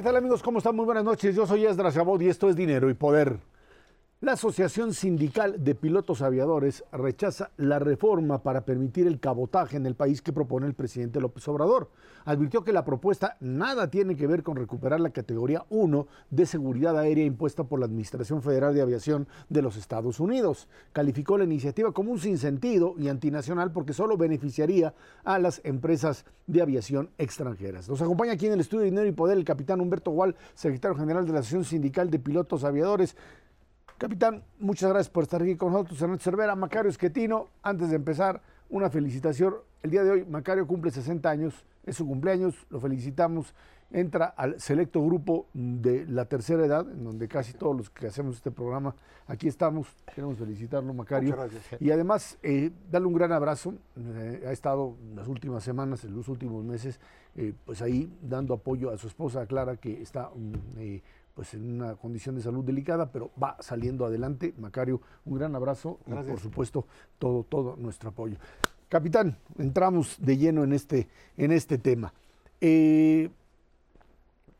¿qué tal amigos? ¿Cómo están? Muy buenas noches. Yo soy Esdras Chabot y esto es Dinero y Poder. La Asociación Sindical de Pilotos Aviadores rechaza la reforma para permitir el cabotaje en el país que propone el presidente López Obrador. Advirtió que la propuesta nada tiene que ver con recuperar la categoría 1 de seguridad aérea impuesta por la Administración Federal de Aviación de los Estados Unidos. Calificó la iniciativa como un sinsentido y antinacional porque solo beneficiaría a las empresas de aviación extranjeras. Nos acompaña aquí en el estudio de Dinero y Poder el capitán Humberto Gual, secretario general de la Asociación Sindical de Pilotos Aviadores. Capitán, muchas gracias por estar aquí con nosotros. Ernesto Cervera, Macario Esquetino, antes de empezar, una felicitación. El día de hoy, Macario cumple 60 años, es su cumpleaños, lo felicitamos. Entra al selecto grupo de la tercera edad, en donde casi todos los que hacemos este programa, aquí estamos. Queremos felicitarlo, Macario. Muchas gracias. Y además, eh, darle un gran abrazo. Eh, ha estado las últimas semanas, en los últimos meses, eh, pues ahí dando apoyo a su esposa Clara, que está mm, eh, pues en una condición de salud delicada, pero va saliendo adelante. Macario, un gran abrazo y por supuesto todo, todo nuestro apoyo. Capitán, entramos de lleno en este, en este tema. Eh,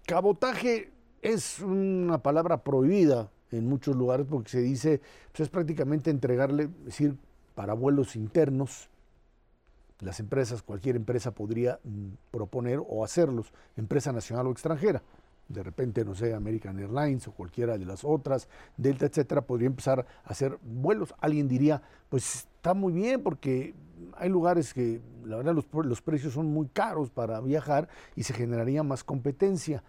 cabotaje es una palabra prohibida en muchos lugares porque se dice, pues es prácticamente entregarle, es decir, para vuelos internos, las empresas, cualquier empresa podría mm, proponer o hacerlos, empresa nacional o extranjera. De repente, no sé, American Airlines o cualquiera de las otras, Delta, etcétera, podría empezar a hacer vuelos. Alguien diría, pues está muy bien porque hay lugares que la verdad los, los precios son muy caros para viajar y se generaría más competencia.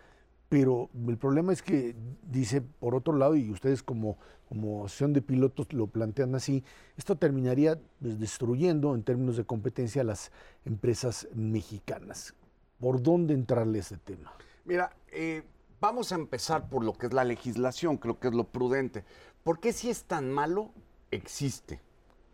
Pero el problema es que dice, por otro lado, y ustedes como, como asociación de pilotos lo plantean así, esto terminaría pues, destruyendo en términos de competencia a las empresas mexicanas. ¿Por dónde entrarle a ese tema? Mira, eh, vamos a empezar por lo que es la legislación, creo que es lo prudente. ¿Por qué si es tan malo existe?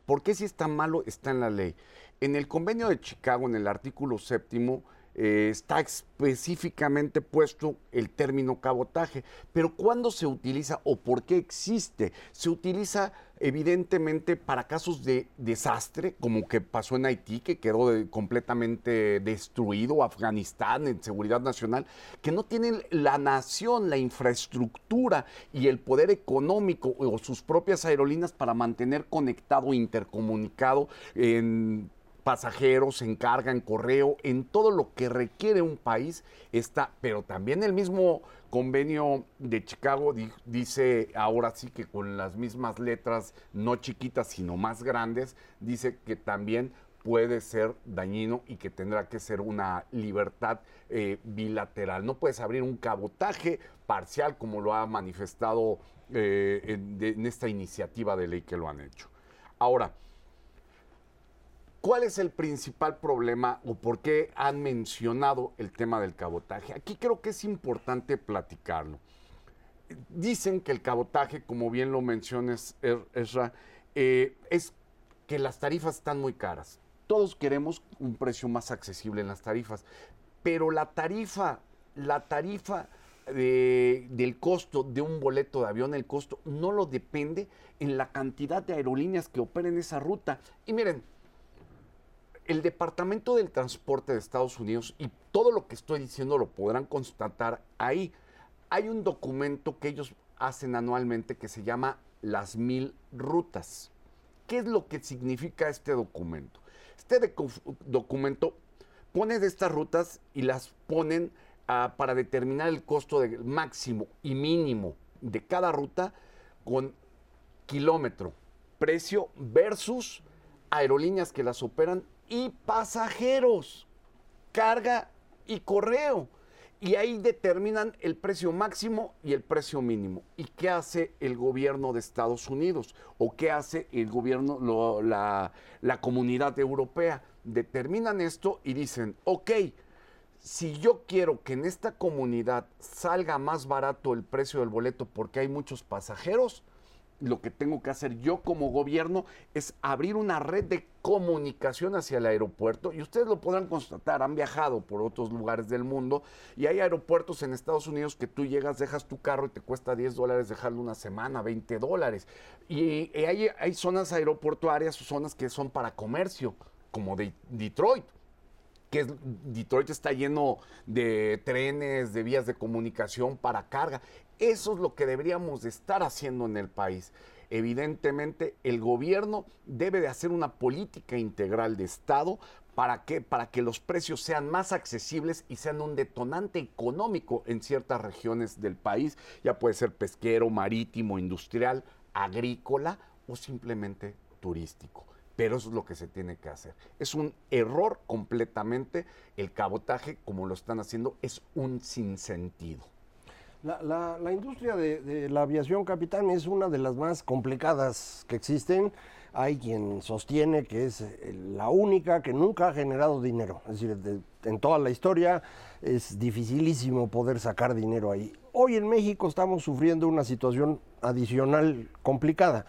¿Por qué si es tan malo está en la ley? En el convenio de Chicago, en el artículo séptimo, eh, está específicamente puesto el término cabotaje. Pero ¿cuándo se utiliza o por qué existe? Se utiliza evidentemente para casos de desastre, como que pasó en Haití, que quedó completamente destruido, Afganistán en seguridad nacional, que no tienen la nación, la infraestructura y el poder económico o sus propias aerolíneas para mantener conectado, intercomunicado en pasajeros, en carga, en correo, en todo lo que requiere un país está, pero también el mismo convenio de Chicago di- dice, ahora sí que con las mismas letras, no chiquitas, sino más grandes, dice que también puede ser dañino y que tendrá que ser una libertad eh, bilateral. No puedes abrir un cabotaje parcial como lo ha manifestado eh, en esta iniciativa de ley que lo han hecho. Ahora, ¿Cuál es el principal problema o por qué han mencionado el tema del cabotaje? Aquí creo que es importante platicarlo. Dicen que el cabotaje, como bien lo mencionas, Er- Ezra, eh, es que las tarifas están muy caras. Todos queremos un precio más accesible en las tarifas, pero la tarifa, la tarifa de- del costo de un boleto de avión, el costo no lo depende en la cantidad de aerolíneas que operen esa ruta. Y miren, el Departamento del Transporte de Estados Unidos, y todo lo que estoy diciendo lo podrán constatar ahí, hay un documento que ellos hacen anualmente que se llama las mil rutas. ¿Qué es lo que significa este documento? Este documento pone de estas rutas y las ponen ah, para determinar el costo de máximo y mínimo de cada ruta con kilómetro, precio versus aerolíneas que las operan y pasajeros, carga y correo. Y ahí determinan el precio máximo y el precio mínimo. ¿Y qué hace el gobierno de Estados Unidos? ¿O qué hace el gobierno, la, la comunidad europea? Determinan esto y dicen, ok, si yo quiero que en esta comunidad salga más barato el precio del boleto porque hay muchos pasajeros, lo que tengo que hacer yo como gobierno es abrir una red de comunicación hacia el aeropuerto y ustedes lo podrán constatar, han viajado por otros lugares del mundo y hay aeropuertos en Estados Unidos que tú llegas, dejas tu carro y te cuesta 10 dólares dejarlo una semana, 20 dólares. Y, hay, hay zonas aeroportuarias zonas que son para comercio, como de Detroit que Detroit está lleno de trenes, de vías de comunicación para carga. Eso es lo que deberíamos de estar haciendo en el país. Evidentemente, el gobierno debe de hacer una política integral de Estado ¿Para? Para que los precios sean más accesibles y sean un detonante económico en ciertas regiones del país, ya puede ser pesquero, marítimo, industrial, agrícola o simplemente turístico. Pero eso es lo que se tiene que hacer. Es un error completamente. El cabotaje, como lo están haciendo, es un sinsentido. La, industria de, de, la aviación, capitán, es una de las más complicadas que existen hay quien sostiene que es eh, la única que nunca ha generado dinero. Es decir, en toda la historia es dificilísimo poder sacar dinero ahí. Hoy en México estamos sufriendo una situación adicional complicada.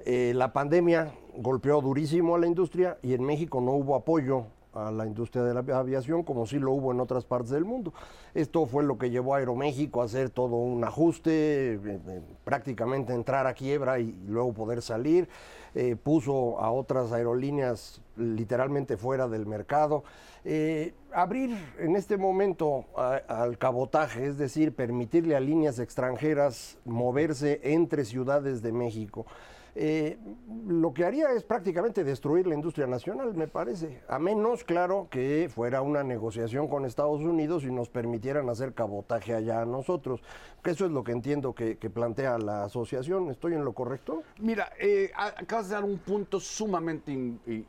Eh, la pandemia golpeó durísimo a la industria y en México no hubo apoyo a la industria de la aviación como sí lo hubo en otras partes del mundo. Esto fue lo que llevó a Aeroméxico a hacer todo un ajuste, eh, prácticamente entrar a quiebra y luego poder salir. Eh, puso a otras aerolíneas literalmente fuera del mercado. Eh, abrir en este momento al cabotaje, es decir, permitirle a líneas extranjeras moverse entre ciudades de México. Eh, lo que haría es prácticamente destruir la industria nacional, me parece. A menos, claro, que fuera una negociación con Estados Unidos y nos permitieran hacer cabotaje allá a nosotros. Eso es lo que entiendo que, plantea la asociación. ¿Estoy en lo correcto? Mira, eh, acabas de dar un punto sumamente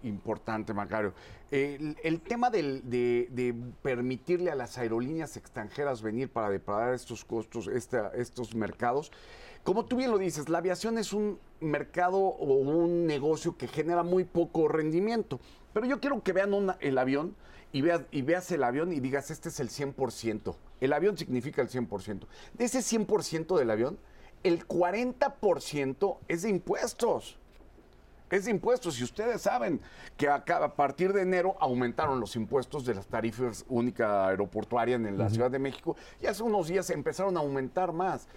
importante, Macario. El, tema de, permitirle a las aerolíneas extranjeras venir para depredar estos costos, estos mercados, como tú bien lo dices, la aviación es un mercado o un negocio que genera muy poco rendimiento. Pero yo quiero que vean el avión y veas, y veas el avión y digas, este es el 100%. El avión significa el 100%. De ese 100% del avión, el 40% es de impuestos. Es de impuestos. Y ustedes saben que a, a partir de enero aumentaron los impuestos de las tarifas única aeroportuaria en la Ciudad de México y hace unos días empezaron a aumentar más.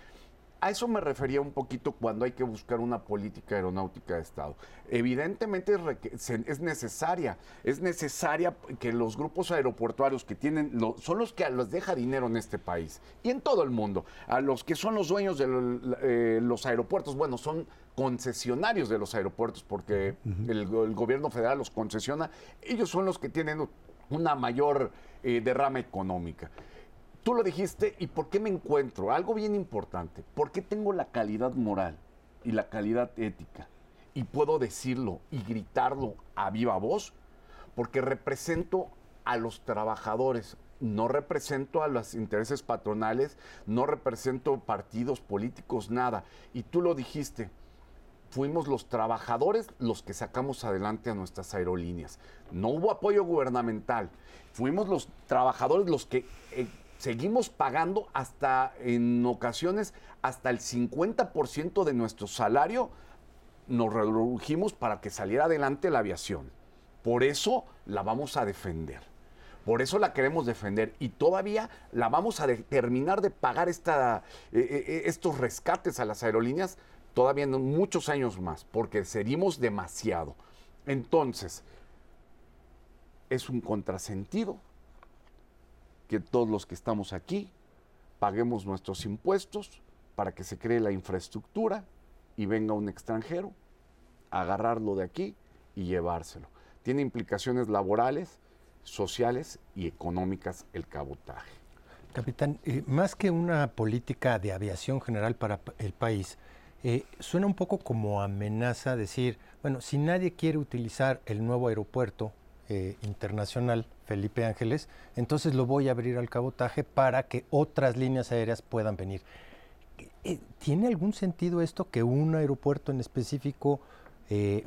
A eso me refería un poquito cuando hay que buscar una política aeronáutica de Estado. Evidentemente es necesaria, es necesaria que los grupos aeroportuarios que tienen, son los que los deja dinero en este país y en todo el mundo. A los que son los dueños de eh, los aeropuertos, bueno, son concesionarios de los aeropuertos porque el, gobierno federal los concesiona, ellos son los que tienen una mayor eh, derrama económica. Tú lo dijiste, ¿y por qué me encuentro? Algo bien importante. ¿Por qué tengo la calidad moral y la calidad ética? Y puedo decirlo y gritarlo a viva voz, porque represento a los trabajadores, no represento a los intereses patronales, no represento partidos políticos, nada. Y tú lo dijiste, fuimos los trabajadores los que sacamos adelante a nuestras aerolíneas. No hubo apoyo gubernamental, fuimos los trabajadores los que eh, seguimos pagando hasta, en ocasiones, hasta el 50% de nuestro salario, nos redujimos para que saliera adelante la aviación. Por eso la vamos a defender. Por eso la queremos defender y todavía la vamos a terminar de pagar esta, eh, eh, eh, estos rescates a las aerolíneas todavía en muchos años más, porque serimos demasiado. Entonces, es un contrasentido que todos los que estamos aquí paguemos nuestros impuestos para que se cree la infraestructura y venga un extranjero agarrarlo de aquí y llevárselo. Tiene implicaciones laborales, sociales y económicas el cabotaje. Capitán, eh, más que una política de aviación general para el país, eh, suena un poco como amenaza decir, bueno, si nadie quiere utilizar el nuevo aeropuerto eh, internacional, Felipe Ángeles, entonces lo voy a abrir al cabotaje para que otras líneas aéreas puedan venir. Eh, ¿Tiene algún sentido esto que un aeropuerto en específico eh,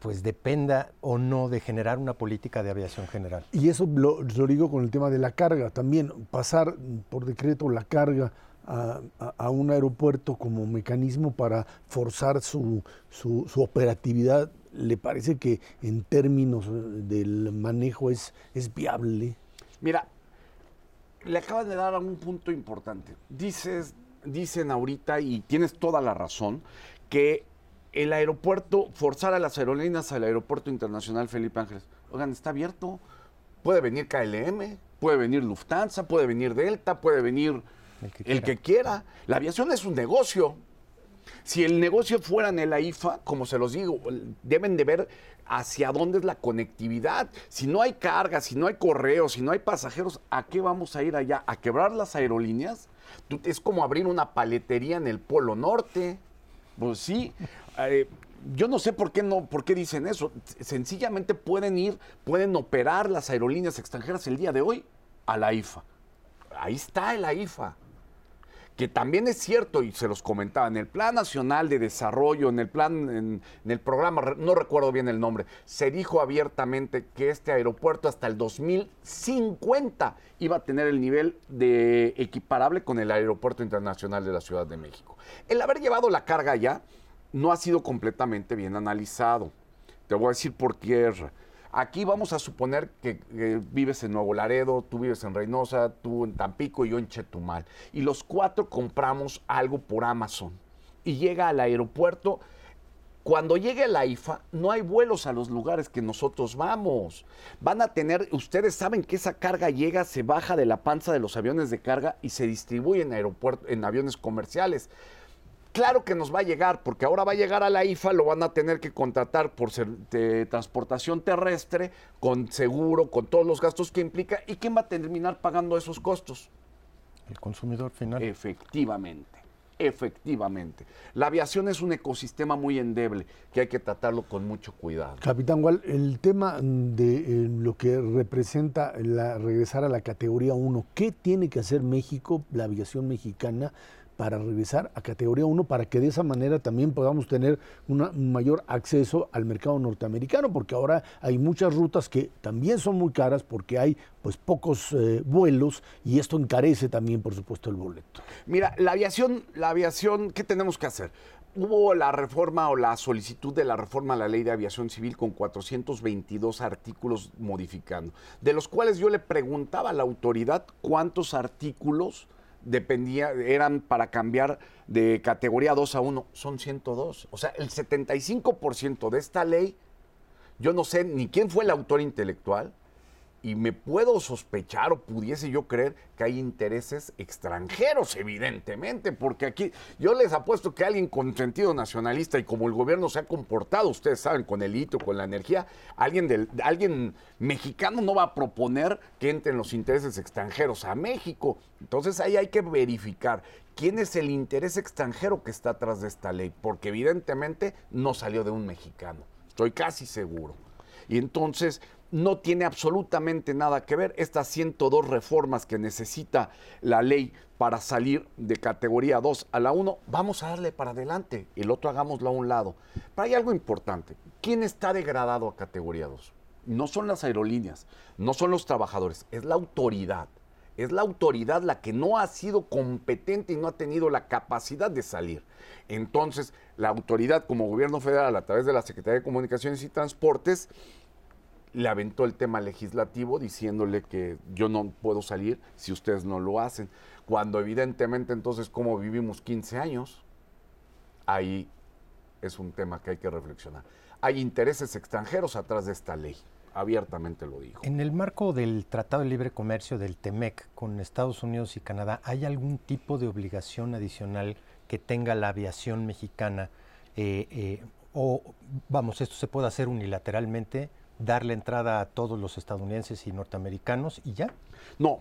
pues dependa o no de generar una política de aviación general? Y eso lo, digo con el tema de la carga también, pasar por decreto la carga a, un aeropuerto como mecanismo para forzar su, su operatividad ¿le parece que en términos del manejo es, es viable? Mira, le acabas de dar un punto importante. Dices, dicen ahorita, y tienes toda la razón, que el aeropuerto, forzar a las aerolíneas al aeropuerto internacional Felipe Ángeles, oigan, está abierto. Puede venir KLM, puede venir Lufthansa, puede venir Delta, puede venir el que, quiera. La aviación es un negocio. Si el negocio fuera en el AIFA, como se los digo, deben de ver hacia dónde es la conectividad. Si no hay carga, si no hay correo, si no hay pasajeros, ¿a qué vamos a ir allá? ¿A quebrar las aerolíneas? Es como abrir una paletería en el Polo Norte. Pues sí. Eh, yo no sé por qué no, por qué dicen eso. Sencillamente pueden ir, pueden operar las aerolíneas extranjeras el día de hoy a la IFA. Ahí está el IFA que también es cierto, y se los comentaba, en el Plan Nacional de Desarrollo, en el plan, en, el programa, no recuerdo bien el nombre, se dijo abiertamente que este aeropuerto hasta el 2050 iba a tener el nivel de equiparable con el Aeropuerto Internacional de la Ciudad de México. El haber llevado la carga ya no ha sido completamente bien analizado. Te voy a decir por qué. Aquí vamos a suponer que, vives en Nuevo Laredo, tú vives en Reynosa, tú en Tampico y yo en Chetumal. Y los cuatro compramos algo por Amazon. Y llega al aeropuerto. Cuando llegue la IFA, no hay vuelos a los lugares que nosotros vamos. Van a tener, ustedes saben que esa carga llega, se baja de la panza de los aviones de carga y se distribuye en, aeropuerto, en aviones comerciales. Claro que nos va a llegar, porque ahora va a llegar a la IFA, lo van a tener que contratar por ser de transportación terrestre, con seguro, con todos los gastos que implica. ¿Y quién va a terminar pagando esos costos? El consumidor final. Efectivamente, efectivamente. La aviación es un ecosistema muy endeble que hay que tratarlo con mucho cuidado. Capitán Gual, el tema de eh, lo que representa la, regresar a la categoría 1, ¿qué tiene que hacer México, la aviación mexicana? Para regresar a categoría 1 para que de esa manera también podamos tener un mayor acceso al mercado norteamericano, porque ahora hay muchas rutas que también son muy caras porque hay pues pocos eh, vuelos y esto encarece también por supuesto el boleto. Mira, la aviación, la aviación, ¿qué tenemos que hacer? Hubo la reforma o la solicitud de la reforma a la ley de aviación civil con 422 artículos modificando, de los cuales yo le preguntaba a la autoridad cuántos artículos dependía, eran para cambiar de categoría 2 a 1, son 102. O sea, el 75% de esta ley, yo no sé ni quién fue el autor intelectual, y me puedo sospechar o pudiese yo creer que hay intereses extranjeros, evidentemente, porque aquí yo les apuesto que alguien con sentido nacionalista y como el gobierno se ha comportado, ustedes saben, con el litio, con la energía, alguien, alguien mexicano no va a proponer que entren los intereses extranjeros a México. Entonces ahí hay que verificar quién es el interés extranjero que está atrás de esta ley, porque evidentemente no salió de un mexicano, estoy casi seguro. Y entonces no tiene absolutamente nada que ver estas 102 reformas que necesita la ley para salir de categoría 2 a la 1. Vamos a darle para adelante, el otro hagámoslo a un lado. Pero hay algo importante. ¿Quién está degradado a categoría 2? No son las aerolíneas, no son los trabajadores, es la autoridad. Es la autoridad la que no ha sido competente y no ha tenido la capacidad de salir. Entonces, la autoridad como gobierno federal a través de la Secretaría de Comunicaciones y Transportes le aventó el tema legislativo diciéndole que yo no puedo salir si ustedes no lo hacen. Cuando evidentemente entonces, como vivimos 15 años, ahí es un tema que hay que reflexionar. Hay intereses extranjeros atrás de esta ley, abiertamente lo digo. En el marco del Tratado de Libre Comercio del TEMEC con Estados Unidos y Canadá, ¿hay algún tipo de obligación adicional que tenga la aviación mexicana? Eh, eh, o, vamos, esto se puede hacer unilateralmente darle entrada a todos los estadounidenses y norteamericanos y ya? No,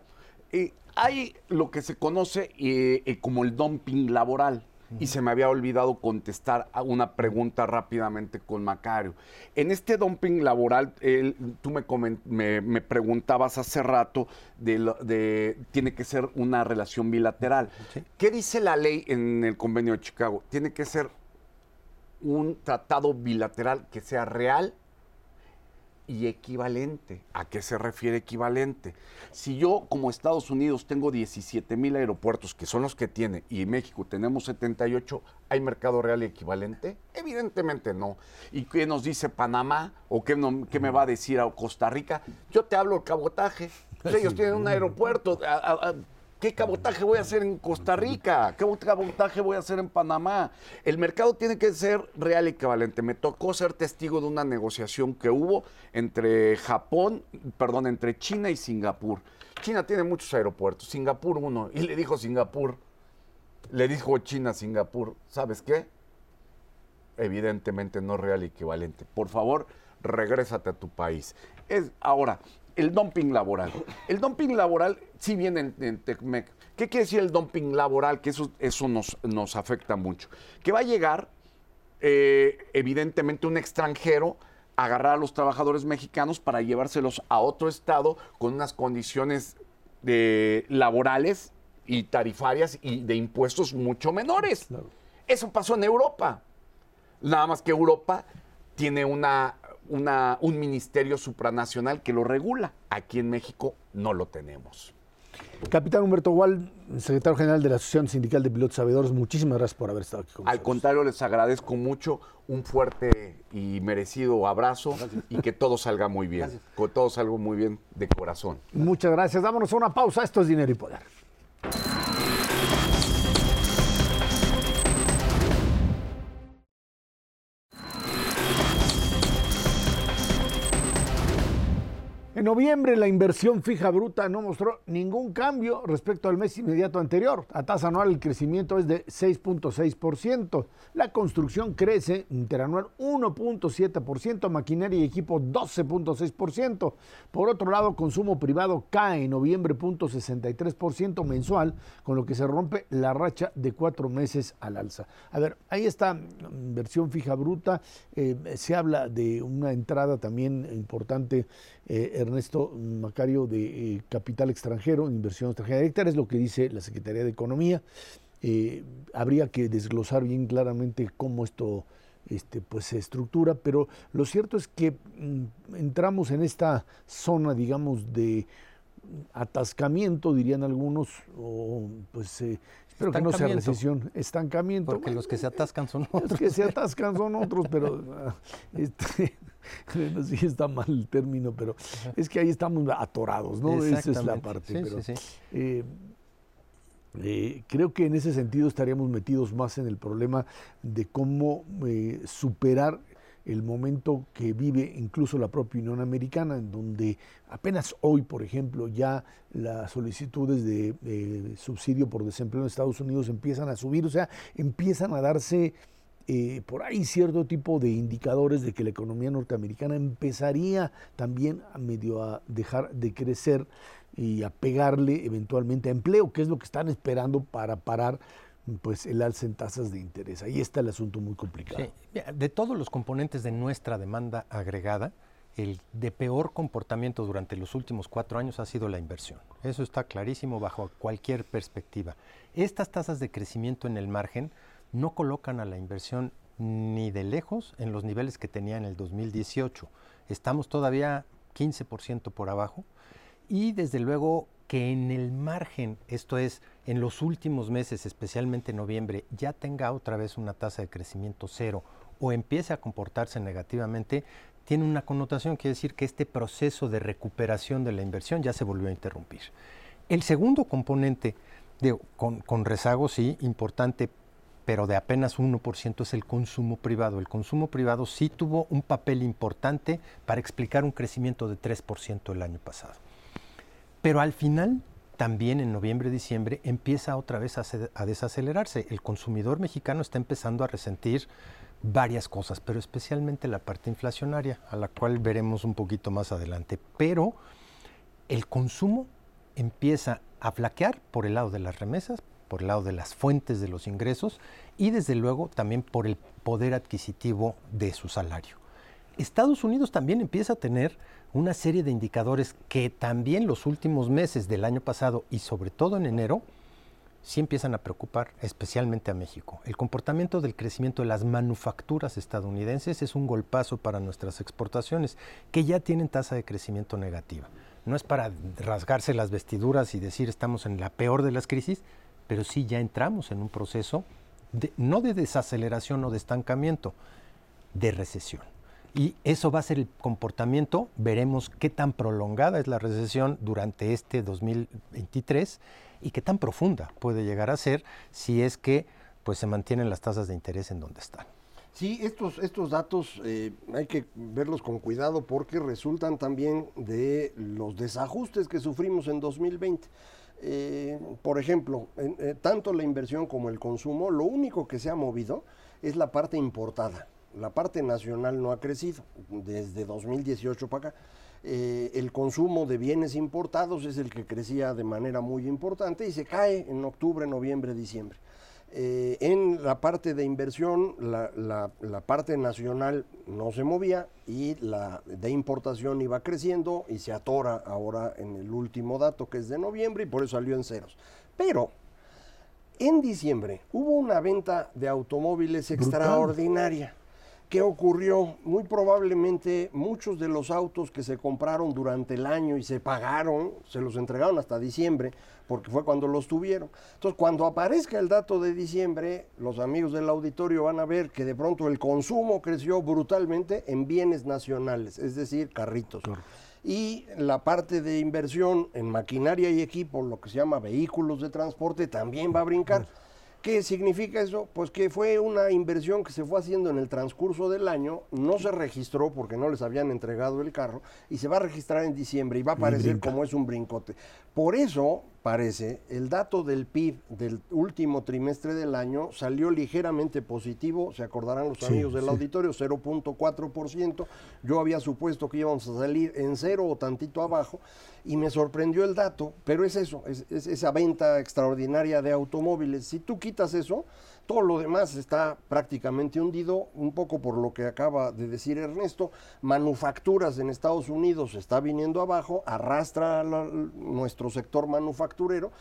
eh, hay lo que se conoce eh, eh, como el dumping laboral. Y se me había olvidado contestar a una pregunta rápidamente con Macario. En este dumping laboral, tú me, me, preguntabas hace rato de, tiene que ser una relación bilateral. ¿Qué dice la ley en el convenio de Chicago? Tiene que ser un tratado bilateral que sea real y equivalente. ¿A qué se refiere equivalente? Si yo como Estados Unidos tengo 17 mil aeropuertos, que son los que tiene, y México tenemos 78, ¿hay mercado real y equivalente? Evidentemente no. ¿Y qué nos dice Panamá? ¿O qué, qué me va a decir a Costa Rica? Yo te hablo el cabotaje. ellos tienen un aeropuerto. ¿Qué cabotaje voy a hacer en Costa Rica? ¿Qué cabotaje voy a hacer en Panamá? El mercado tiene que ser real y equivalente. Me tocó ser testigo de una negociación que hubo entre Japón, perdón, entre China y Singapur. China tiene muchos aeropuertos, Singapur uno, y le dijo Singapur, le dijo China a Singapur, ¿sabes qué? Evidentemente no real y equivalente. Por favor, regrésate a tu país. Es, ahora, el dumping laboral. El dumping laboral sí viene en, Tecmec. ¿Qué quiere decir el dumping laboral? Que eso, eso nos, nos afecta mucho. Que va a llegar, eh, evidentemente, un extranjero a agarrar a los trabajadores mexicanos para llevárselos a otro estado con unas condiciones de, laborales y tarifarias y de impuestos mucho menores. Eso pasó en Europa. Nada más que Europa tiene una un ministerio supranacional que lo regula. Aquí en México no lo tenemos. Capitán Humberto Gual, secretario general de la Asociación Sindical de Pilotos Sabedores, muchísimas gracias por haber estado aquí con nosotros. Al contrario, les agradezco mucho un fuerte y merecido abrazo y que todo salga muy bien. Que todo salga muy bien de corazón. Muchas gracias. Dámonos una pausa. Esto es Dinero y Poder. Noviembre la inversión fija bruta no mostró ningún cambio respecto al mes inmediato anterior. A tasa anual el crecimiento es de 6.6%. La construcción crece interanual 1.7%, maquinaria y equipo 12.6%. Por otro lado, consumo privado cae en noviembre 0.63% mensual, con lo que se rompe la racha de cuatro meses al alza. A ver, ahí está inversión fija bruta. Eh, se habla de una entrada también importante eh, Ernesto Macario de eh, Capital Extranjero, Inversión Extranjera Directa, es lo que dice la Secretaría de Economía. Eh, habría que desglosar bien claramente cómo esto este, pues, se estructura, pero lo cierto es que mm, entramos en esta zona, digamos, de atascamiento, dirían algunos, o pues Espero que no sea recesión, estancamiento. Porque los que se atascan son otros. Los que se atascan son otros, pero ah, este, sí está mal el término, pero es que ahí estamos atorados, ¿no? Esa es la parte. Eh, eh, creo que en ese sentido estaríamos metidos más en el problema de cómo eh, superar el momento que vive incluso la propia Unión Americana, en donde apenas hoy, por ejemplo, ya las solicitudes de subsidio por desempleo en Estados Unidos empiezan a subir, o sea, empiezan a darse eh, por ahí cierto tipo de indicadores de que la economía norteamericana empezaría también a medio a dejar de crecer y a pegarle eventualmente a empleo, que es lo que están esperando para parar pues el alza en tasas de interés. Ahí está el asunto muy complicado. De todos los componentes de nuestra demanda agregada, el de peor comportamiento durante los últimos cuatro años ha sido la inversión. Eso está clarísimo bajo cualquier perspectiva. Estas tasas de crecimiento en el margen no colocan a la inversión ni de lejos en los niveles que tenía en el 2018. Estamos todavía 15% por abajo y desde luego que en el margen, esto es, en los últimos meses, especialmente en noviembre, ya tenga otra vez una tasa de crecimiento cero o empiece a comportarse negativamente, tiene una connotación, quiere decir que este proceso de recuperación de la inversión ya se volvió a interrumpir. El segundo componente, con, con rezago, sí, importante pero de apenas 1% es el consumo privado. El consumo privado sí tuvo un papel importante para explicar un crecimiento de 3% el año pasado. Pero al final, también en noviembre, diciembre, empieza otra vez a, a desacelerarse. El consumidor mexicano está empezando a resentir varias cosas, pero especialmente la parte inflacionaria, a la cual veremos un poquito más adelante. Pero el consumo empieza a flaquear por el lado de las remesas, por el lado de las fuentes de los ingresos y desde luego también por el poder adquisitivo de su salario. Estados Unidos también empieza a tener una serie de indicadores que también los últimos meses del año pasado y sobre todo en enero sí empiezan a preocupar, especialmente a México. El comportamiento del crecimiento de las manufacturas estadounidenses es un golpazo para nuestras exportaciones, que ya tienen tasa de crecimiento negativa. No es para rasgarse las vestiduras y decir estamos en la peor de las crisis, pero sí ya entramos en un proceso no de desaceleración o de estancamiento, de recesión. Y eso va a ser el comportamiento, veremos qué tan prolongada es la recesión durante este 2023 y qué tan profunda puede llegar a ser si es que pues se mantienen las tasas de interés en donde están. Sí, estos, estos datos eh, hay que verlos con cuidado porque resultan también de los desajustes que sufrimos en 2020. Eh, por ejemplo, eh, tanto la inversión como el consumo, lo único que se ha movido es la parte importada. La parte nacional no ha crecido desde 2018 para acá. el consumo de bienes importados es el que crecía de manera muy importante y se cae en octubre, noviembre, diciembre. Eh, en la parte de inversión, la, parte nacional no se movía y la de importación iba creciendo y se atora ahora en el último dato que es de noviembre y por eso salió en ceros. Pero en diciembre hubo una venta de automóviles extraordinaria. ¿Qué ocurrió? Muy probablemente muchos de los autos que se compraron durante el año y se pagaron, se los entregaron hasta diciembre, porque fue cuando los tuvieron. Entonces, cuando aparezca el dato de diciembre, los amigos del auditorio van a ver que de pronto el consumo creció brutalmente en bienes nacionales, es decir, carritos. Y la parte de inversión en maquinaria y equipo, lo que se llama vehículos de transporte, también va a brincar. ¿Qué significa eso? Pues que fue una inversión que se fue haciendo en el transcurso del año, no se registró porque no les habían entregado el carro y se va a registrar en diciembre y va a aparecer como es un brincote. Por eso, parece, el dato del PIB del último trimestre del año salió ligeramente positivo, se acordarán los amigos del auditorio, 0.4%. Yo había supuesto que íbamos a salir en cero o tantito abajo y me sorprendió el dato, pero es eso, es, es esa venta extraordinaria de automóviles. Si tú quitas eso, todo lo demás está prácticamente hundido, un poco por lo que acaba de decir Ernesto. Manufacturas en Estados Unidos está viniendo abajo, arrastra nuestro sector manufacturero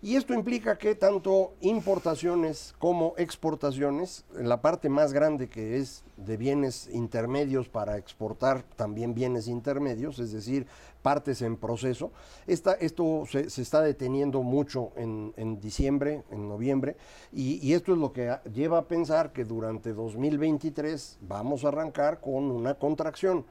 y esto implica que tanto importaciones como exportaciones, la parte más grande que es de bienes intermedios para exportar también bienes intermedios, es decir, partes en proceso. Esta, esto se, está deteniendo mucho en, diciembre, en noviembre, y, esto es lo que lleva a pensar que durante 2023 vamos a arrancar con una contracción.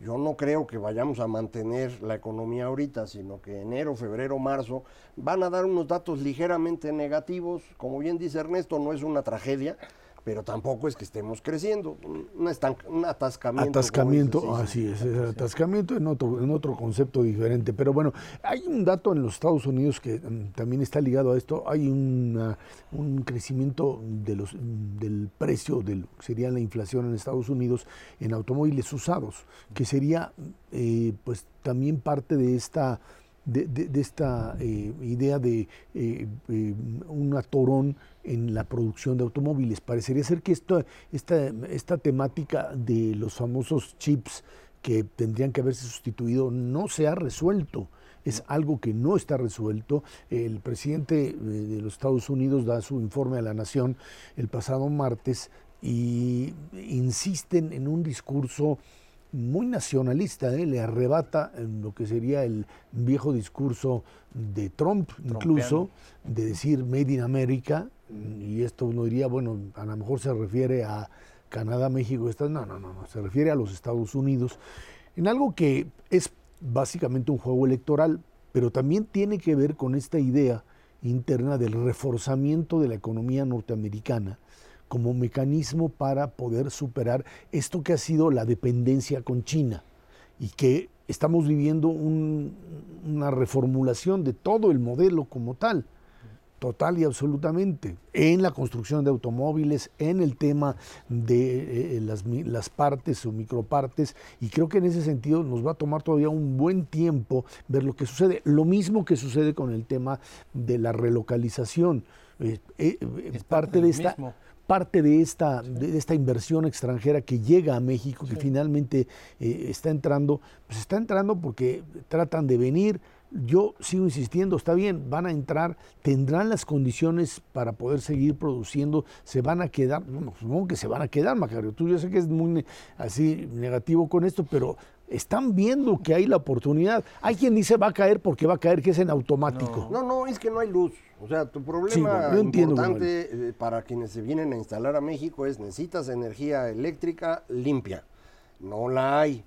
Yo no creo que vayamos a mantener la economía ahorita, sino que enero, febrero, marzo van a dar unos datos ligeramente negativos. Como bien dice Ernesto, no es una tragedia, pero tampoco es que estemos creciendo. Un, un atascamiento. Atascamiento, así es, atascamiento en otro, en otro concepto diferente. Pero bueno, hay un dato en los Estados Unidos que mm, también está ligado a esto. Hay un crecimiento de los, del precio de lo que sería la inflación en Estados Unidos en automóviles usados, que sería eh, pues también parte de esta de, esta eh, idea de eh, eh, un atorón en la producción de automóviles. Parecería ser que esta, esta temática de los famosos chips que tendrían que haberse sustituido no se ha resuelto. Es algo que no está resuelto. El presidente de los Estados Unidos da su informe a la Nación el pasado martes y insisten en un discurso muy nacionalista, ¿eh? le arrebata lo que sería el viejo discurso de Trump, incluso, de decir Made in America, y esto uno diría, bueno, a lo mejor se refiere a Canadá, México, no, no, no, no, se refiere a los Estados Unidos, en algo que es básicamente un juego electoral, pero también tiene que ver con esta idea interna del reforzamiento de la economía norteamericana como mecanismo para poder superar esto que ha sido la dependencia con China y que estamos viviendo una reformulación de todo el modelo como tal, total y absolutamente, en la construcción de automóviles, en el tema de eh, las, las partes o micropartes, y creo que en ese sentido nos va a tomar todavía un buen tiempo ver lo que sucede. Lo mismo que sucede con el tema de la relocalización. Eh, eh, es parte de esta parte de esta, de esta inversión extranjera que llega a México, que finalmente eh, está entrando, pues está entrando porque tratan de venir. Yo sigo insistiendo, está bien, van a entrar, tendrán las condiciones para poder seguir produciendo, se van a quedar, bueno, supongo que se van a quedar, Macario. Tú yo sé que es muy así negativo con esto, pero están viendo que hay la oportunidad. Hay quien dice va a caer porque va a caer, que es en automático. No, no, es que no hay luz. O sea, tu problema importante eh, para quienes se vienen a instalar a México es necesitas energía eléctrica limpia. No la hay.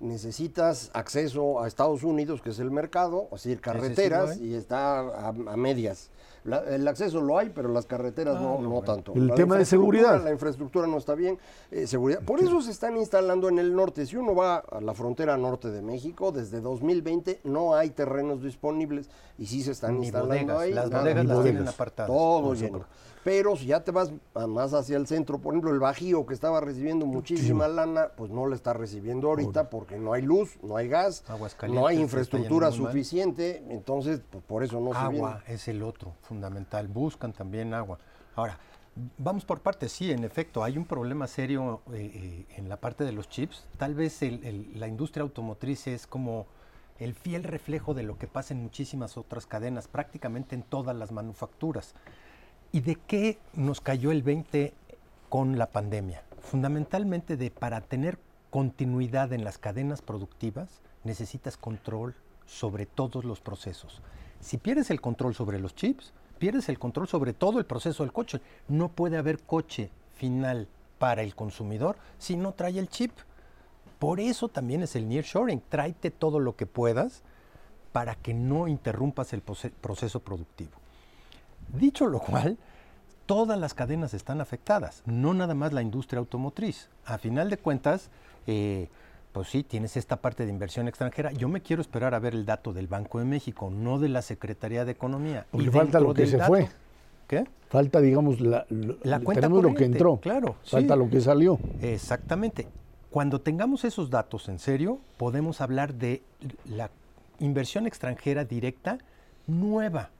necesitas acceso a Estados Unidos, que es el mercado, es decir, carreteras, y está a, a medias. La- el acceso lo hay, pero las carreteras Ah, no, no, no bueno. tanto. El La tema de infraestructura- seguridad. La infraestructura no está bien. eh, seguridad. Por eso se están instalando en el norte. Si uno va a la frontera norte de México, desde 2020 no hay terrenos disponibles y sí se están Ni instalando bodegas, ahí. las bodegas las bodegas. tienen apartadas. todo No, lleno. Pero si ya te vas más hacia el centro, por ejemplo, el Bajío que estaba recibiendo muchísima lana, pues no le está recibiendo ahorita porque no hay luz, no hay gas, no hay infraestructura suficiente, entonces pues, por eso no se viene. Agua es el otro fundamental. Buscan también agua. Ahora, vamos por partes. Sí, en efecto, hay un problema serio eh, eh, en la parte de los chips. Tal vez el- el- la industria automotriz es como el fiel reflejo de lo que pasa en muchísimas otras cadenas, prácticamente en todas las manufacturas. ¿Y de qué nos cayó el 20 con la pandemia? Fundamentalmente de para tener continuidad en las cadenas productivas necesitas control sobre todos los procesos. Si pierdes el control sobre los chips, pierdes el control sobre todo el proceso del coche. No puede haber coche final para el consumidor si no trae el chip. Por eso también es el nearshoring. Tráete todo lo que puedas para que no interrumpas el proce- proceso productivo. Dicho lo cual, todas las cadenas están afectadas, no nada más la industria automotriz. A final de cuentas, eh, pues sí, tienes esta parte de inversión extranjera. Yo me quiero esperar a ver el dato del Banco de México, no de la Secretaría de Economía. Porque Y falta lo que se dato- fue. ¿Qué? Falta, digamos, la, lo- La cuenta tenemos lo que entró. claro, Falta sí. lo que salió. Exactamente. Cuando tengamos esos datos en serio, podemos hablar de la inversión extranjera directa nueva.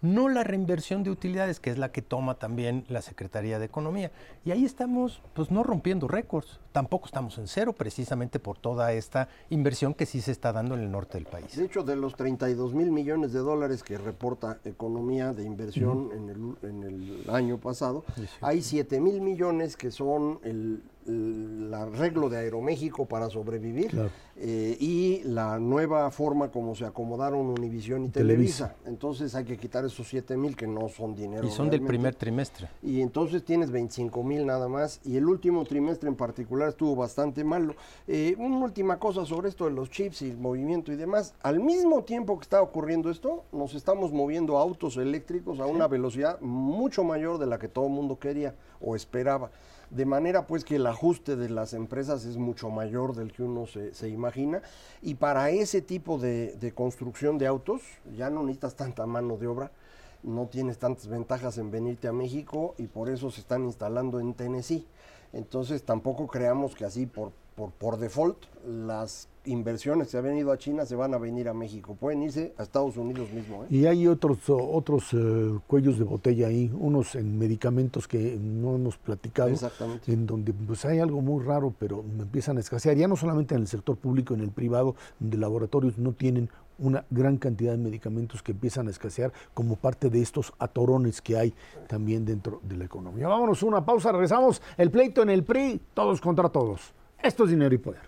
No la reinversión de utilidades, que es la que toma también la Secretaría de Economía. Y ahí estamos, pues no rompiendo récords, tampoco estamos en cero, precisamente por toda esta inversión que sí se está dando en el norte del país. De hecho, de los 32 mil millones de dólares que reporta Economía de Inversión en, el, en el año pasado, hay 7 mil millones que son el, el arreglo de Aeroméxico para sobrevivir Claro. eh, y la nueva forma como se acomodaron Univisión y Televisa. Televisa. Entonces hay que quitar esos 7 mil que no son dinero. Y son del primer trimestre. Y entonces tienes 25 mil nada más. Y el último trimestre en particular estuvo bastante malo. Eh, una última cosa sobre esto de los chips y el movimiento y demás. Al mismo tiempo que está ocurriendo esto, nos estamos moviendo a autos eléctricos a una velocidad mucho mayor de la que todo el mundo quería o esperaba. De manera pues que el ajuste de las empresas es mucho mayor del que uno se, imagina. Y para ese tipo de, de construcción de autos ya no necesitas tanta mano de obra no tienes tantas ventajas en venirte a México y por eso se están instalando en Tennessee. Entonces tampoco creamos que así por, por, por default las inversiones que habían ido a China se van a venir a México. Pueden irse a Estados Unidos mismo. ¿eh? Y hay otros, o- otros eh, cuellos de botella ahí, unos en medicamentos que no hemos platicado, Exactamente. en donde pues hay algo muy raro, pero empiezan a escasear, ya no solamente en el sector público, en el privado, donde laboratorios no tienen una gran cantidad de medicamentos que empiezan a escasear como parte de estos atorones que hay también dentro de la economía. Vámonos una pausa, regresamos, el pleito en el PRI, todos contra todos. Esto es dinero y poder.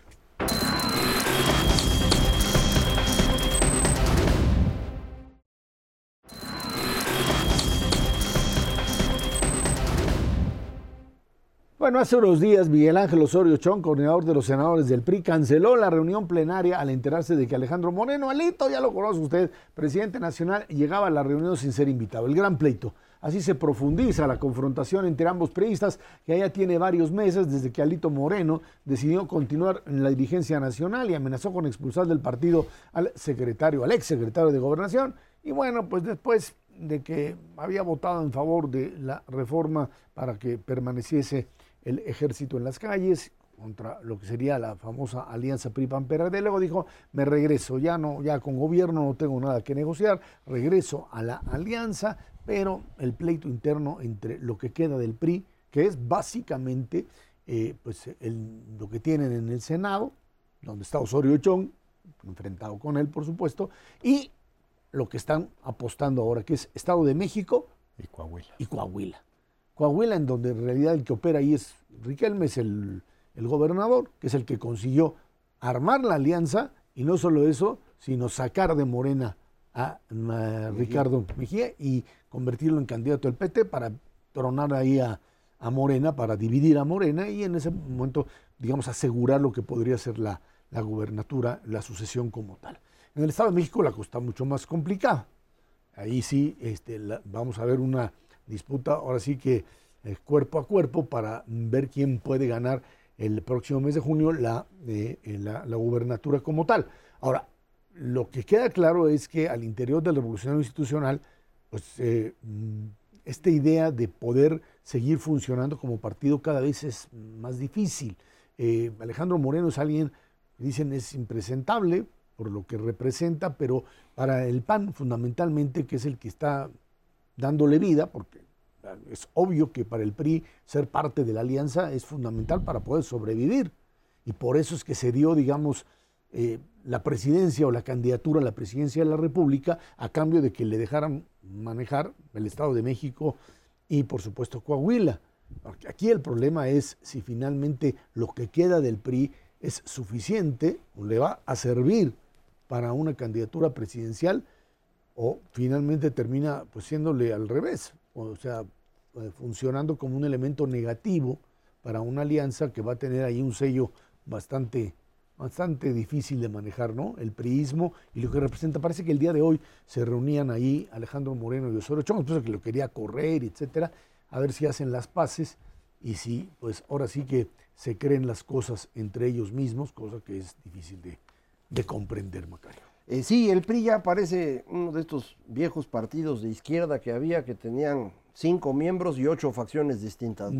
Bueno, hace unos días Miguel Ángel Osorio Chong, coordinador de los senadores del PRI, canceló la reunión plenaria al enterarse de que Alejandro Moreno, Alito, ya lo conoce usted, presidente nacional, llegaba a la reunión sin ser invitado. El gran pleito. Así se profundiza la confrontación entre ambos priistas, que ya tiene varios meses desde que Alito Moreno decidió continuar en la dirigencia nacional y amenazó con expulsar del partido al secretario, al ex secretario de Gobernación. Y bueno, pues después de que había votado en favor de la reforma para que permaneciese el ejército en las calles contra lo que sería la famosa alianza PRI-PAN-PRD. Luego dijo, me regreso, ya no, ya con gobierno no tengo nada que negociar, regreso a la alianza, pero el pleito interno entre lo que queda del PRI, que es básicamente eh, pues el- lo que tienen en el Senado, donde está Osorio Chong, enfrentado con él, por supuesto, y lo que están apostando ahora, que es Estado de México Y Coahuila. y Coahuila. Coahuila, en donde en realidad el que opera ahí es Riquelme, es el, el gobernador, que es el que consiguió armar la alianza y no solo eso, sino sacar de Morena a, a Ricardo Mejía y convertirlo en candidato del PT para tronar ahí a, a Morena, para dividir a Morena y en ese momento, digamos, asegurar lo que podría ser la, la gubernatura, la sucesión como tal. En el Estado de México la cosa está mucho más complicada. Ahí sí este, vamos a ver una disputa, ahora sí que eh, cuerpo a cuerpo, para ver quién puede ganar el próximo mes de junio la, eh, la, la, gubernatura como tal. Ahora, lo que queda claro es que al interior del revolucionario institucional, pues eh, mm, esta idea de poder seguir funcionando como partido cada vez es más difícil. Alejandro Moreno es alguien, dicen, es impresentable, por lo que representa, pero para el PAN fundamentalmente, que es el que está dándole vida, porque es obvio que para el PRI ser parte de la alianza es fundamental para poder sobrevivir. Y por eso es que se dio, digamos, eh, la presidencia o la candidatura a la presidencia de la República a cambio de que le dejaran manejar el Estado de México y por supuesto Coahuila. aquí el problema es si finalmente lo que queda del PRI es suficiente o le va a servir para una candidatura presidencial o finalmente termina pues siéndole al revés, o sea, eh, funcionando como un elemento negativo para una alianza que va a tener ahí un sello bastante bastante difícil de manejar, ¿no? El priismo y lo que representa. Parece que el día de hoy se reunían ahí Alejandro Moreno y Osorio Chong, pues que lo quería correr, etcétera, a ver si hacen las paces y si, pues ahora sí que se creen las cosas entre ellos mismos, cosa que es difícil de, de comprender, Macario. Eh, sí, el PRI ya parece uno de estos viejos partidos de izquierda que había, que tenían cinco miembros y ocho facciones distintas.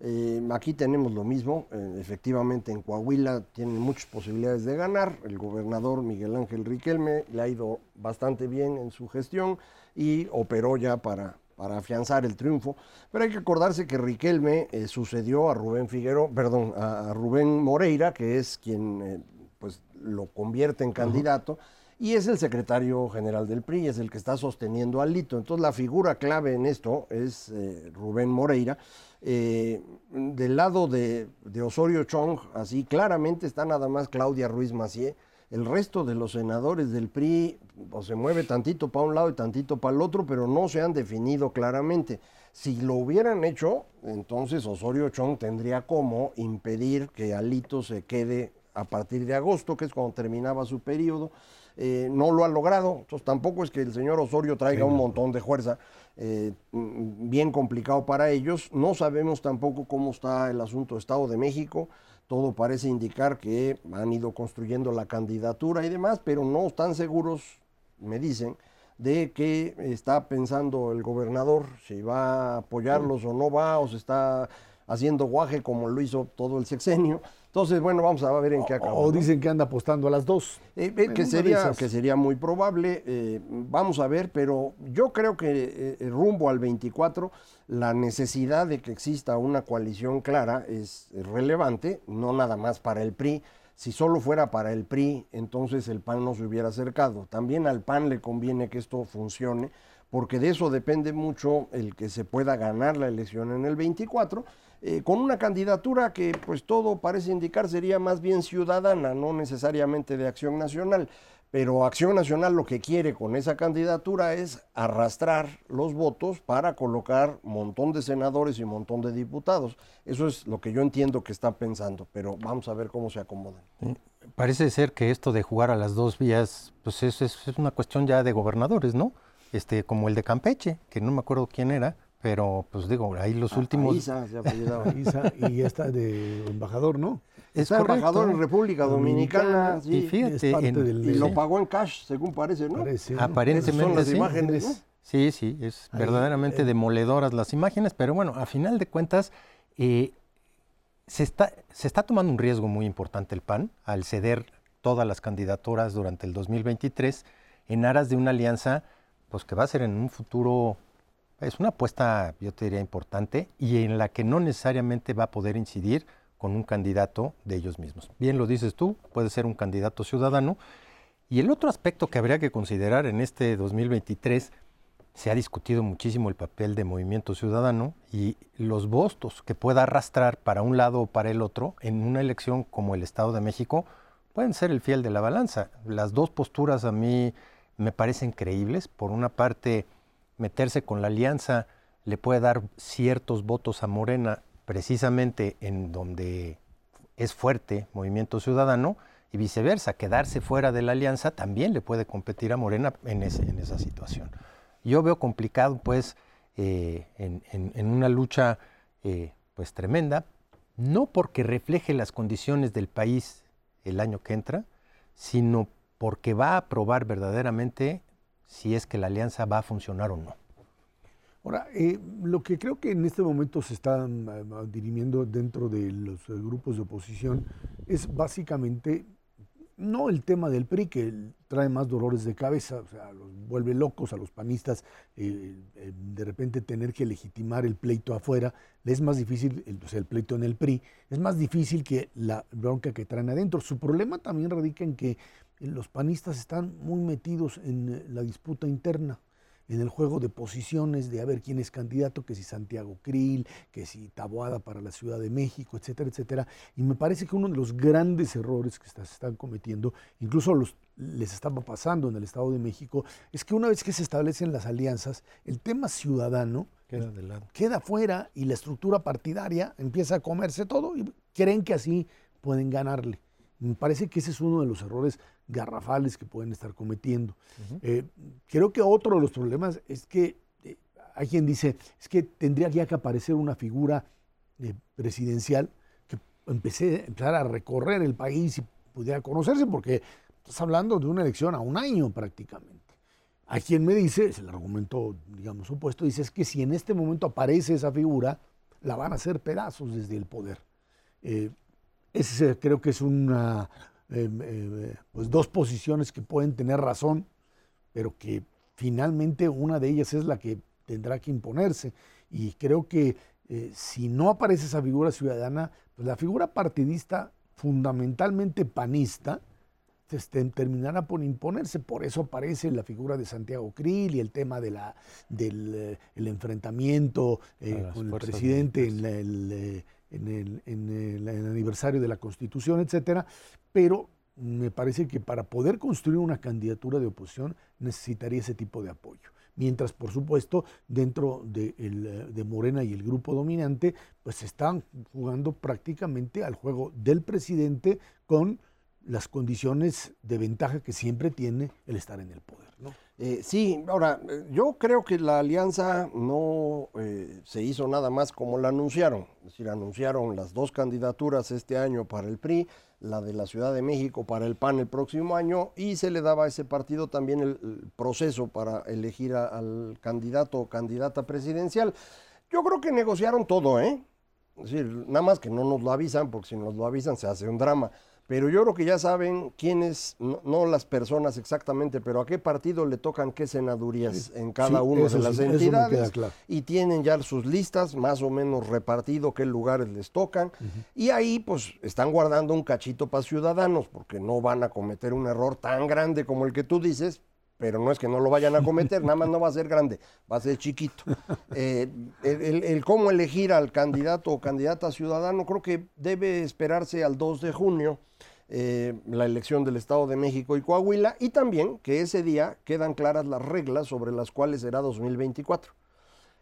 Eh, aquí tenemos lo mismo, eh, efectivamente en Coahuila tienen muchas posibilidades de ganar, el gobernador Miguel Ángel Riquelme le ha ido bastante bien en su gestión y operó ya para, para afianzar el triunfo, pero hay que acordarse que Riquelme sucedió a Rubén Figueroa, perdón, a, Rubén Moreira, que es quien pues lo convierte en candidato. Y es el secretario general del PRI, es el que está sosteniendo al Lito. Entonces la figura clave en esto es eh, Rubén Moreira. Eh, del lado de, Osorio Chong, así claramente está nada más Claudia Ruiz Macié. El resto de los senadores del PRI se mueve tantito para un lado y tantito para el otro, pero no se han definido claramente. Si lo hubieran hecho, entonces Osorio Chong tendría como impedir que Alito se quede a partir de agosto, que es cuando terminaba su periodo. Eh, no lo ha logrado, entonces tampoco es que el señor Osorio traiga un montón de fuerza, eh, bien complicado para ellos. No sabemos tampoco cómo está el asunto Estado de México, todo parece indicar que han ido construyendo la candidatura y demás, pero no están seguros, me dicen, de qué está pensando el gobernador, si va a apoyarlos o no va, o se está haciendo guaje como lo hizo todo el sexenio. Entonces, bueno, vamos a ver en qué acaba. O, dicen que anda apostando a las dos. Eh, eh, que, sería, que sería muy probable. Eh, vamos a ver, pero yo creo que rumbo al 24, la necesidad de que exista una coalición clara es relevante, no nada más para el PRI. Si solo fuera para el PRI, entonces el PAN no se hubiera acercado. También al PAN le conviene que esto funcione, porque de eso depende mucho el que se pueda ganar la elección en el 24 eh, con una candidatura que pues todo parece indicar sería más bien ciudadana, no necesariamente de Acción Nacional. Pero Acción Nacional lo que quiere con esa candidatura es arrastrar los votos para colocar montón de senadores y montón de diputados. Eso es lo que yo entiendo que están pensando, pero vamos a ver cómo se acomodan. Parece ser que esto de jugar a las dos vías, pues es, es, una cuestión ya de gobernadores, ¿no? Este, como el de Campeche, que no me acuerdo quién era, pero, pues digo, ahí los ah, últimos. Isa se Isa, y esta de embajador, ¿no? Es embajador en República Dominicana. sí, y fíjate. y lo pagó en cash, según parece, ¿no? Aparentemente. son las imágenes. Sí, sí, es verdaderamente eh. demoledoras las imágenes, pero bueno, a final de cuentas, eh, se, está, se está tomando un riesgo muy importante el PAN al ceder todas las candidaturas durante el 2023 en aras de una alianza pues que va a ser en un futuro es una apuesta, yo te diría, importante y en la que no necesariamente va a poder incidir con un candidato de ellos mismos. Bien lo dices tú, puede ser un candidato ciudadano. Y el otro aspecto que habría que considerar en este 2023, se ha discutido muchísimo el papel de Movimiento Ciudadano y los votos que pueda arrastrar para un lado o para el otro en una elección como el Estado de México pueden ser el fiel de la balanza. Las dos posturas a mí me parecen creíbles. Por una parte, meterse con la alianza le puede dar ciertos votos a Morena precisamente en donde es fuerte Movimiento Ciudadano y viceversa, quedarse fuera de la alianza también le puede competir a Morena en, en esa situación. Yo veo complicado, pues, eh, en, una lucha eh, pues tremenda, no porque refleje las condiciones del país el año que entra, sino porque va a probar verdaderamente si es que la alianza va a funcionar o no. Ahora, eh, lo que creo que en este momento se está mm, dirimiendo dentro de los grupos de oposición es básicamente no el tema del PRI, que trae más dolores de cabeza, o sea, los vuelve locos a los panistas, eh, eh, de repente tener que legitimar el pleito afuera, es más difícil, el, el pleito en el PRI, es más difícil que la bronca que traen adentro. Su problema también radica en que los panistas están muy metidos en la disputa interna en el juego de posiciones, de a ver quién es candidato, que si Santiago Krill, que si Taboada para la Ciudad de México, etcétera, etcétera. Y me parece que uno de los grandes errores que se están cometiendo, incluso los, les estaba pasando en el Estado de México, es que una vez que se establecen las alianzas, el tema ciudadano queda, de lado. queda fuera y la estructura partidaria empieza a comerse todo y creen que así pueden ganarle. Me parece que ese es uno de los errores garrafales que pueden estar cometiendo. Eh, creo que otro de los problemas es que eh, hay quien dice, es que tendría ya que aparecer una figura eh, presidencial que empecé, empezara a recorrer el país y pudiera conocerse, porque estás hablando de una elección a un año prácticamente. Hay quien me dice, es el argumento, digamos, opuesto, dice, es que si en este momento aparece esa figura, la van a hacer pedazos desde el poder. Ese creo que es una Em, eh, pues dos posiciones que pueden tener razón, pero que finalmente una de ellas es la que tendrá que imponerse. Y creo que eh, si no aparece esa figura ciudadana, pues la figura partidista fundamentalmente panista, este, terminará por imponerse. Por eso aparece la figura de Santiago Krill y el tema de la, del eh, el enfrentamiento con el presidente en el, en el, aniversario de la Constitución, etcétera, pero me parece que para poder construir una candidatura de oposición necesitaría ese tipo de apoyo. Mientras, por supuesto, dentro de, de Morena y el grupo dominante, pues están jugando prácticamente al juego del presidente con las condiciones de ventaja que siempre tiene el estar en el poder. ¿no? Eh, sí, ahora, eh, yo creo que la alianza no eh, se hizo nada más como la anunciaron. Es decir, anunciaron las dos candidaturas este año para el PRI, la de la Ciudad de México para el PAN el próximo año, y se le daba a ese partido también el, proceso para elegir al candidato o candidata presidencial. Yo creo que negociaron todo, ¿eh? Es decir, nada más que no nos lo avisan, porque si nos lo avisan se hace un drama pero yo creo que ya saben quiénes, no, las personas exactamente, pero a qué partido le tocan qué senadurías en cada una de las entidades. Y tienen ya sus listas más o menos repartido qué lugares les tocan. Y ahí pues están guardando un cachito para ciudadanos, porque no van a cometer un error tan grande como el que tú dices, pero no es que no lo vayan a cometer, nada más no va a ser grande, va a ser chiquito. Eh, el, cómo elegir al candidato o candidata ciudadano creo que debe esperarse al 2 de junio. Eh, la elección del Estado de México y Coahuila y también que ese día quedan claras las reglas sobre las cuales será 2024.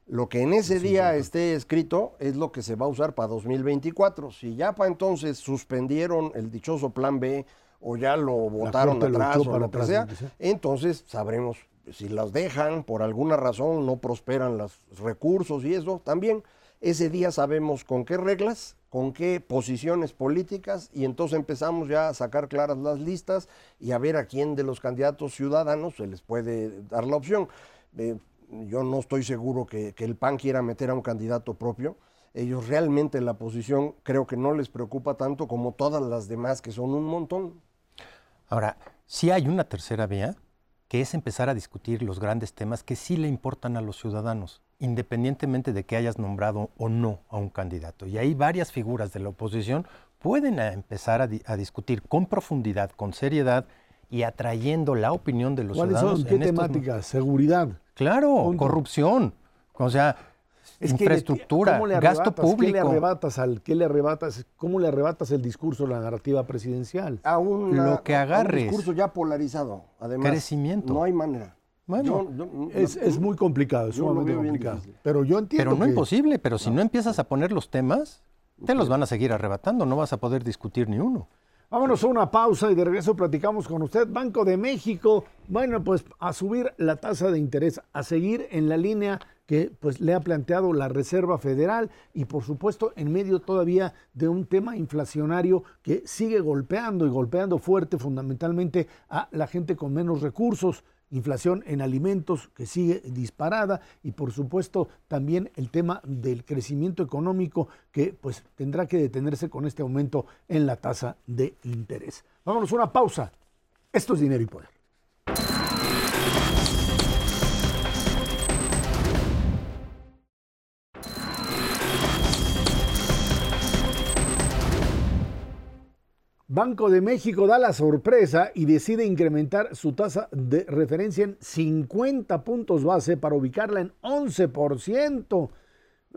Lo que en ese día esté escrito es lo que se va a usar para 2024. Si ya para entonces suspendieron el dichoso plan B o ya lo votaron atrás o lo que sea, entonces sabremos si las dejan por alguna razón, no prosperan los recursos y eso también. Ese día sabemos con qué reglas, con qué posiciones políticas y entonces empezamos ya a sacar claras las listas y a ver a quién de los candidatos ciudadanos se les puede dar la opción. Eh, yo no estoy seguro que, que el PAN quiera meter a un candidato propio ellos realmente la posición creo que no les preocupa tanto como todas las demás, que son un montón. Ahora, sí hay una tercera vía, que es empezar a discutir los grandes temas que sí le importan a los ciudadanos, independientemente de que hayas nombrado o no a un candidato. Y ahí varias figuras de la oposición pueden empezar a, discutir con profundidad, con seriedad y atrayendo la opinión de los ciudadanos. Son? ¿Qué temática? ¿Seguridad? Claro, corrupción. O sea, infraestructura, gasto público. ¿qué le, arrebatas al, ¿Qué le arrebatas? ¿Cómo le arrebatas el discurso, la narrativa presidencial? A un, Lo que agarres. un discurso ya polarizado, además. Crecimiento. No hay manera. Bueno, es, muy complicado, es sumamente complicado. Pero yo entiendo. Pero no imposible, pero si no empiezas a poner los temas, te los van a seguir arrebatando, no vas a poder discutir ni uno. Vámonos a una pausa y de regreso platicamos con usted. Banco de México, bueno, pues a subir la tasa de interés, a seguir en la línea que pues le ha planteado la Reserva Federal y por supuesto en medio todavía de un tema inflacionario que sigue golpeando y golpeando fuerte fundamentalmente a la gente con menos recursos inflación en alimentos que sigue disparada y por supuesto también el tema del crecimiento económico que pues tendrá que detenerse con este aumento en la tasa de interés. Vámonos a una pausa. Esto es dinero y poder. Banco de México da la sorpresa y decide incrementar su tasa de referencia en 50 puntos base para ubicarla en 11%.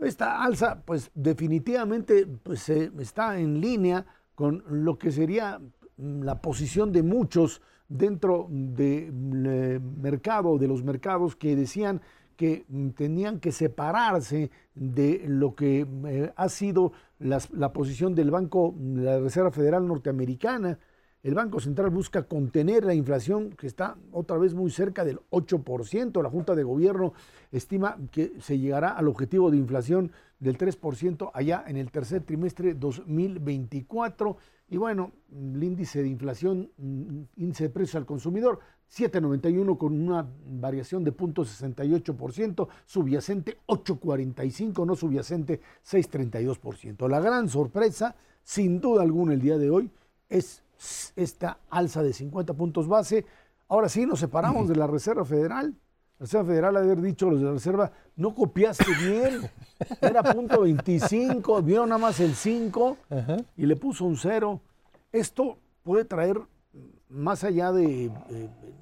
Esta alza, pues definitivamente pues, está en línea con lo que sería la posición de muchos dentro del eh, mercado, de los mercados que decían que tenían que separarse de lo que eh, ha sido la posición del Banco, la Reserva Federal Norteamericana. El Banco Central busca contener la inflación que está otra vez muy cerca del 8%. La Junta de Gobierno estima que se llegará al objetivo de inflación del 3% allá en el tercer trimestre 2024. Y bueno, el índice de inflación, mm, índice de precios al consumidor, 7.91 con una variación de 0.68%, subyacente 8.45, no subyacente 6.32%. La gran sorpresa, sin duda alguna el día de hoy, es esta alza de 50 puntos base. Ahora sí, nos separamos de la Reserva Federal. La Reserva Federal haber dicho los de la Reserva, no copiaste bien, era punto 25, vio nada más el 5 y le puso un 0. Esto puede traer más allá de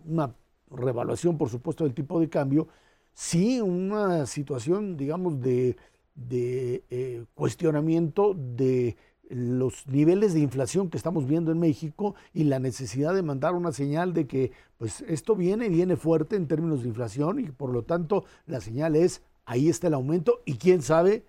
una revaluación, por supuesto, del tipo de cambio, sí una situación, digamos, de, eh, cuestionamiento de los niveles de inflación que estamos viendo en México y la necesidad de mandar una señal de que pues esto viene, viene fuerte en términos de inflación y por lo tanto la señal es ahí está el aumento y quién sabe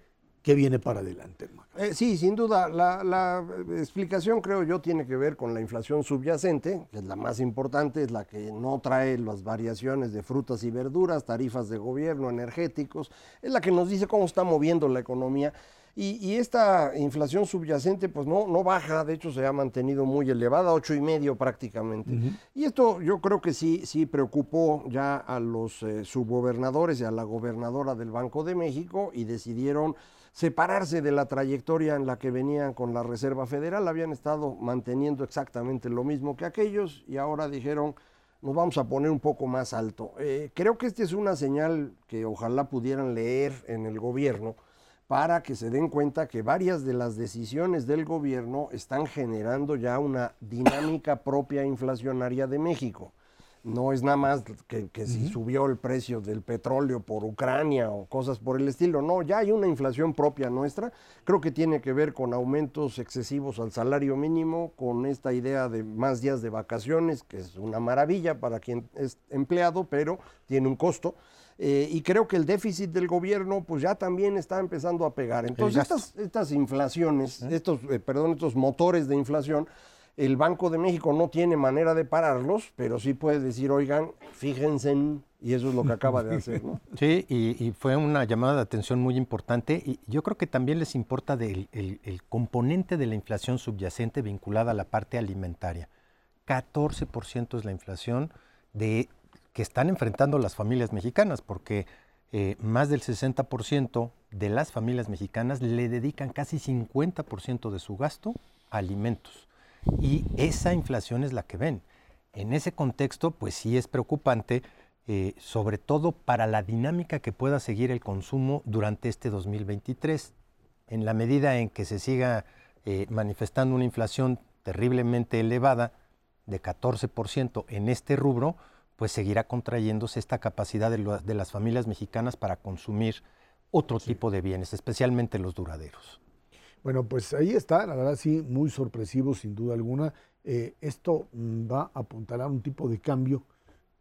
que viene para adelante. Eh, sí, sin duda. La, explicación, creo yo, tiene que ver con la inflación subyacente, que es la más importante, es la que no trae las variaciones de frutas y verduras, tarifas de gobierno, energéticos, es la que nos dice cómo está moviendo la economía. Y, esta inflación subyacente, pues no, no baja, de hecho se ha mantenido muy elevada, ocho y medio prácticamente. Y esto yo creo que sí, sí preocupó ya a los eh, subgobernadores y a la gobernadora del Banco de México y decidieron separarse de la trayectoria en la que venían con la Reserva Federal, habían estado manteniendo exactamente lo mismo que aquellos y ahora dijeron, nos vamos a poner un poco más alto. Eh, creo que esta es una señal que ojalá pudieran leer en el gobierno para que se den cuenta que varias de las decisiones del gobierno están generando ya una dinámica propia inflacionaria de México no es nada más que, si subió el precio del petróleo por Ucrania o cosas por el estilo, no, ya hay una inflación propia nuestra, creo que tiene que ver con aumentos excesivos al salario mínimo, con esta idea de más días de vacaciones, que es una maravilla para quien es empleado, pero tiene un costo. Eh, y creo que el déficit del gobierno pues ya también está empezando a pegar. Entonces estas, estas inflaciones, estos, eh, perdón, estos motores de inflación, el Banco de México no tiene manera de pararlos, pero sí puede decir, oigan, fíjense en... Y eso es lo que acaba de hacer, ¿no? Sí, y, fue una llamada de atención muy importante. Y yo creo que también les importa el, componente de la inflación subyacente vinculada a la parte alimentaria. 14% es la inflación que están enfrentando las familias mexicanas, porque eh, más del 60% de las familias mexicanas le dedican casi 50% de su gasto a alimentos. Y esa inflación es la que ven. En ese contexto, pues sí es preocupante, eh, sobre todo para la dinámica que pueda seguir el consumo durante este 2023. En la medida en que se siga eh, manifestando una inflación terriblemente elevada, de 14% en este rubro, pues seguirá contrayéndose esta capacidad de, las familias mexicanas para consumir otro tipo de bienes, especialmente los duraderos. Bueno, pues ahí está, la verdad sí, muy sorpresivo sin duda alguna. Eh, esto mm, va a apuntalar un tipo de cambio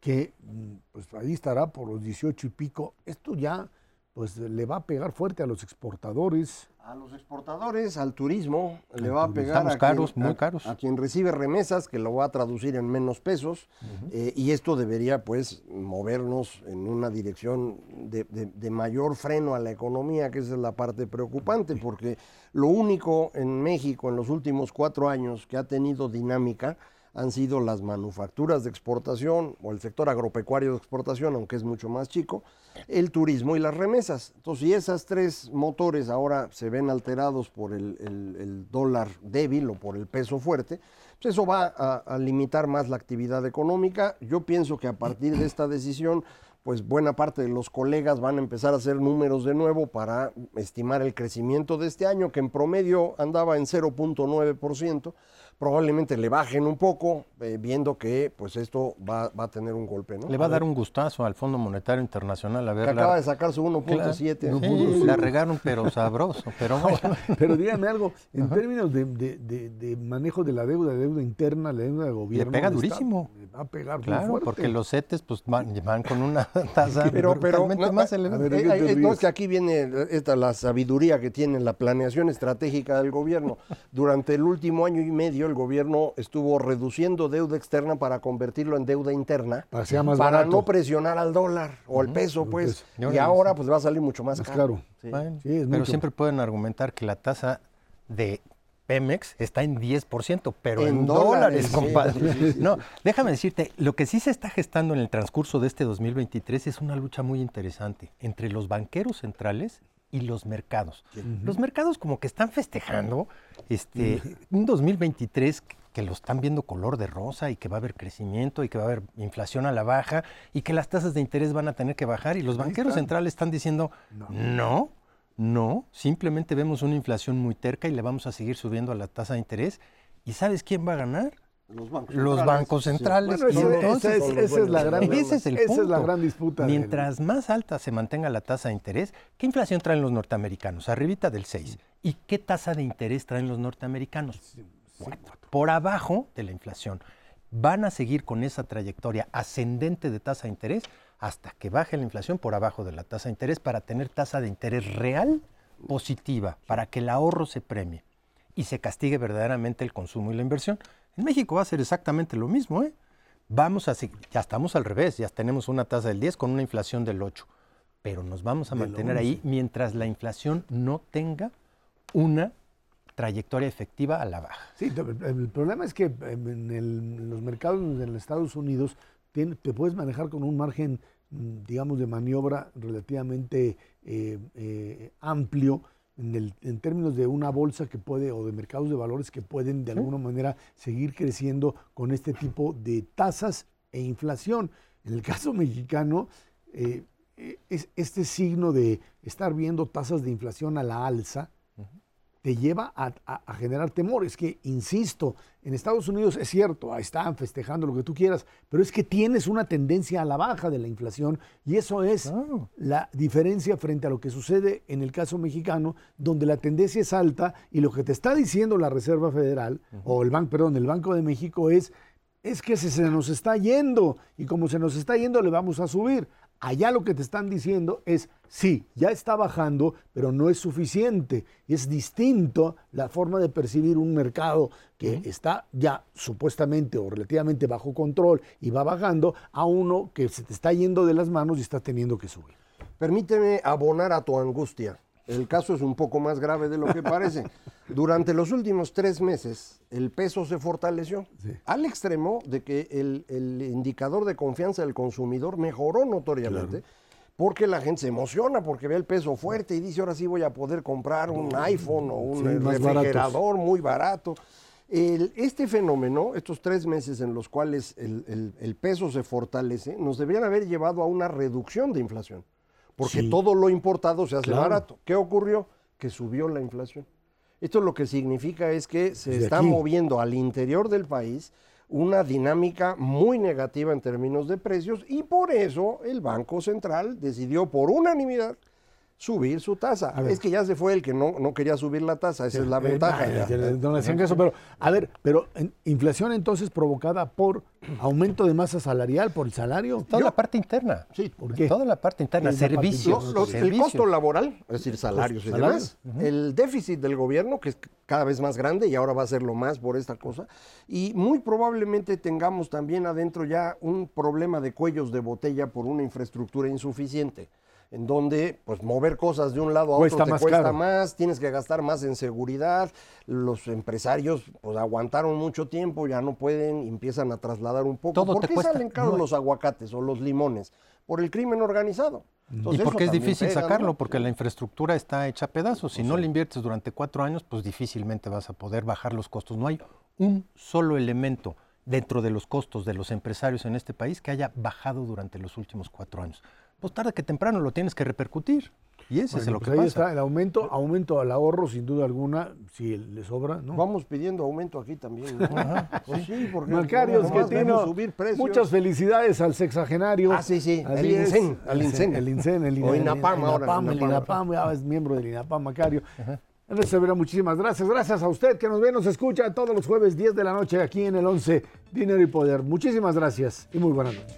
que mm, pues ahí estará por los 18 y pico. Esto ya pues le va a pegar fuerte a los exportadores. A los exportadores, al turismo, le va a pegar Estamos a, caros, quien, muy caros. a quien recibe remesas, que lo va a traducir en menos pesos, eh, y esto debería pues movernos en una dirección de, de- de mayor freno a la economía, que esa es la parte preocupante, porque lo único en México en los últimos cuatro años que ha tenido dinámica han sido las manufacturas de exportación o el sector agropecuario de exportación, aunque es mucho más chico, el turismo y las remesas. Entonces, si esas tres motores ahora se ven alterados por el dólar débil o por el peso fuerte, pues eso va a, a limitar más la actividad económica. Yo pienso que a partir de esta decisión, pues buena parte de los colegas van a empezar a hacer números de nuevo para estimar el crecimiento de este año, que en promedio andaba en 0.9%. Probablemente le bajen un poco, eh, viendo que pues esto va, va a tener un golpe, ¿no? Le va a dar un gustazo al Fondo Monetario Internacional a Que ver acaba de sacar su 1.7. Sí, la regaron, pero sabroso. Pero bueno. Pero dígame algo, en términos de, de- de- de manejo de la deuda, deuda interna, la deuda de gobierno. pega le está- durísimo. le va a pegar muy Claro, fuerte. porque los CETES pues van, van con una tasa Pero, pero no, más elevada. ver, eh, ¿de eh, no, ríes? es que aquí viene esta, la sabiduría que tiene la planeación estratégica del gobierno. Durante el último año y medio el gobierno estuvo reduciendo deuda externa para convertirlo en deuda interna, Para que sea más para barato. no presionar al dólar o al peso, pues. peso. Y ahora pues va a salir mucho más Más caro. claro. Sí. Bueno, Sí, es pero mucho. siempre pueden argumentar que la tasa de Pemex está en 10%, pero En en, dólares, dólares, sí, compadre. sí, sí, sí, no, déjame decirte, lo que sí se está gestando en el transcurso de este 2023 es una lucha muy interesante entre los banqueros centrales y los mercados. Los mercados como que están festejando este un 2023 que- que lo están viendo color de rosa y que va a haber crecimiento y que va a haber inflación a la baja y que las tasas de interés van a tener que bajar y los banqueros centrales están diciendo no, no, simplemente vemos una inflación muy terca y le vamos a seguir subiendo a la tasa de interés. ¿Y sabes quién va a ganar? Los bancos Los centrales, bancos sí. centrales. Bueno, entonces- esa es, esa la gran, ese es el esa es la punto. gran disputa. del- Mientras más alta se mantenga la tasa de interés, ¿qué inflación traen los norteamericanos? Arribita del 6. ¿Y qué tasa de interés traen los norteamericanos? Cuatro. Por abajo de la inflación. Van a seguir con esa trayectoria ascendente de tasa de interés hasta que baje la inflación por abajo de la tasa de interés para tener tasa de interés real positiva, para que el ahorro se premie y se castigue verdaderamente el consumo y la inversión. En México va a ser exactamente lo mismo, ¿eh? Vamos a seguir, ya estamos al revés, ya tenemos una tasa del 10 con una inflación del 8, pero nos vamos a mantener ahí mientras la inflación no tenga una trayectoria efectiva a la baja. Sí, el problema es que en, el- en los mercados en Estados Unidos te puedes manejar con un margen, mm, digamos, de maniobra relativamente eh, eh, amplio en, el- en términos de una bolsa que puede, o de mercados de valores que pueden de alguna manera seguir creciendo con este tipo de tasas e inflación. En el caso mexicano, eh, eh, es, este signo de estar viendo tasas de inflación a la alza, te lleva a, a- a generar temor. Es que, insisto, en Estados Unidos es cierto, ahí están festejando lo que tú quieras, pero es que tienes una tendencia a la baja de la inflación y eso es Claro. la diferencia frente a lo que sucede en el caso mexicano, donde la tendencia es alta y lo que te está diciendo la Reserva Federal, o el banco, perdón, el Banco de México es, es que se, se nos está yendo y como se nos está yendo le vamos a subir. Allá lo que te están diciendo es, sí, ya está bajando, pero no es suficiente. Es distinto la forma de percibir un mercado que está ya supuestamente o relativamente bajo control y va bajando a uno que se te está yendo de las manos y está teniendo que subir. Permíteme abonar a tu angustia. El caso es un poco más grave de lo que parece. Durante los últimos tres meses, el peso se fortaleció al extremo de que el, el indicador de confianza del consumidor mejoró notoriamente. Porque la gente se emociona porque ve el peso fuerte y dice, ahora sí voy a poder comprar un iPhone o un Sí, refrigerador muy barato. El- este fenómeno, estos tres meses en los cuales el, el- el peso se fortalece, nos deberían haber llevado a una reducción de inflación, porque Sí. todo lo importado se hace Claro. barato. ¿Qué ocurrió? Que subió la inflación. Esto lo que significa es que se Desde está aquí. moviendo al interior del país una dinámica muy negativa en términos de precios y por eso el Banco Central decidió por unanimidad subir su tasa. Es que ya se fue el que no, no quería subir la tasa, esa es la Eh, ventaja. eh, ya. no le hacían caso, pero, a ver, pero en- inflación entonces provocada por aumento de masa salarial, por el salario. Toda la parte interna. Sí, ¿Por qué? Toda la parte interna, ¿Qué es la parte servicios. interna? Los- el servicios. costo laboral, es decir, salarios y salarios. demás, el déficit del gobierno, que es cada vez más grande y ahora va a ser lo más por esta cosa, y muy probablemente tengamos también adentro ya un problema de cuellos de botella por una infraestructura insuficiente en donde pues mover cosas de un lado a Cuesta otro te más cuesta caro. más, tienes que gastar más en seguridad, los empresarios pues aguantaron mucho tiempo, ya no pueden, y empiezan a trasladar un poco. Todo ¿Por te qué cuesta. salen caros No. los aguacates o los limones? Por el crimen organizado. Y Entonces, eso porque es difícil pega, sacarlo, ¿no? porque la infraestructura está hecha a pedazos. Si no le inviertes durante cuatro años, pues difícilmente vas a poder bajar los costos. No hay un solo elemento dentro de los costos de los empresarios en este país que haya bajado durante los últimos cuatro años. Pues tarde que temprano lo tienes que repercutir. Y ese es Bueno, lo pues que ahí pasa. está el aumento, aumento al ahorro, sin duda alguna, si le sobra, ¿no? Vamos pidiendo aumento aquí también. ¿no? Pues sí, porque Macarios, que vemos subir precios. muchas felicidades al sexagenario. Ah, sí, sí, Así el es. INSEN, al INSEN. El INSEN, el O INAPAM. INAPAM ahora, INAPAM, el INAPAM. INAPAM, ya es miembro del INAPAM, Macario. Andrés Severa, muchísimas gracias. Gracias a usted que nos ve, nos escucha todos los jueves 10 de la noche aquí en el 11 Dinero y Poder. Muchísimas gracias y muy buenas noches.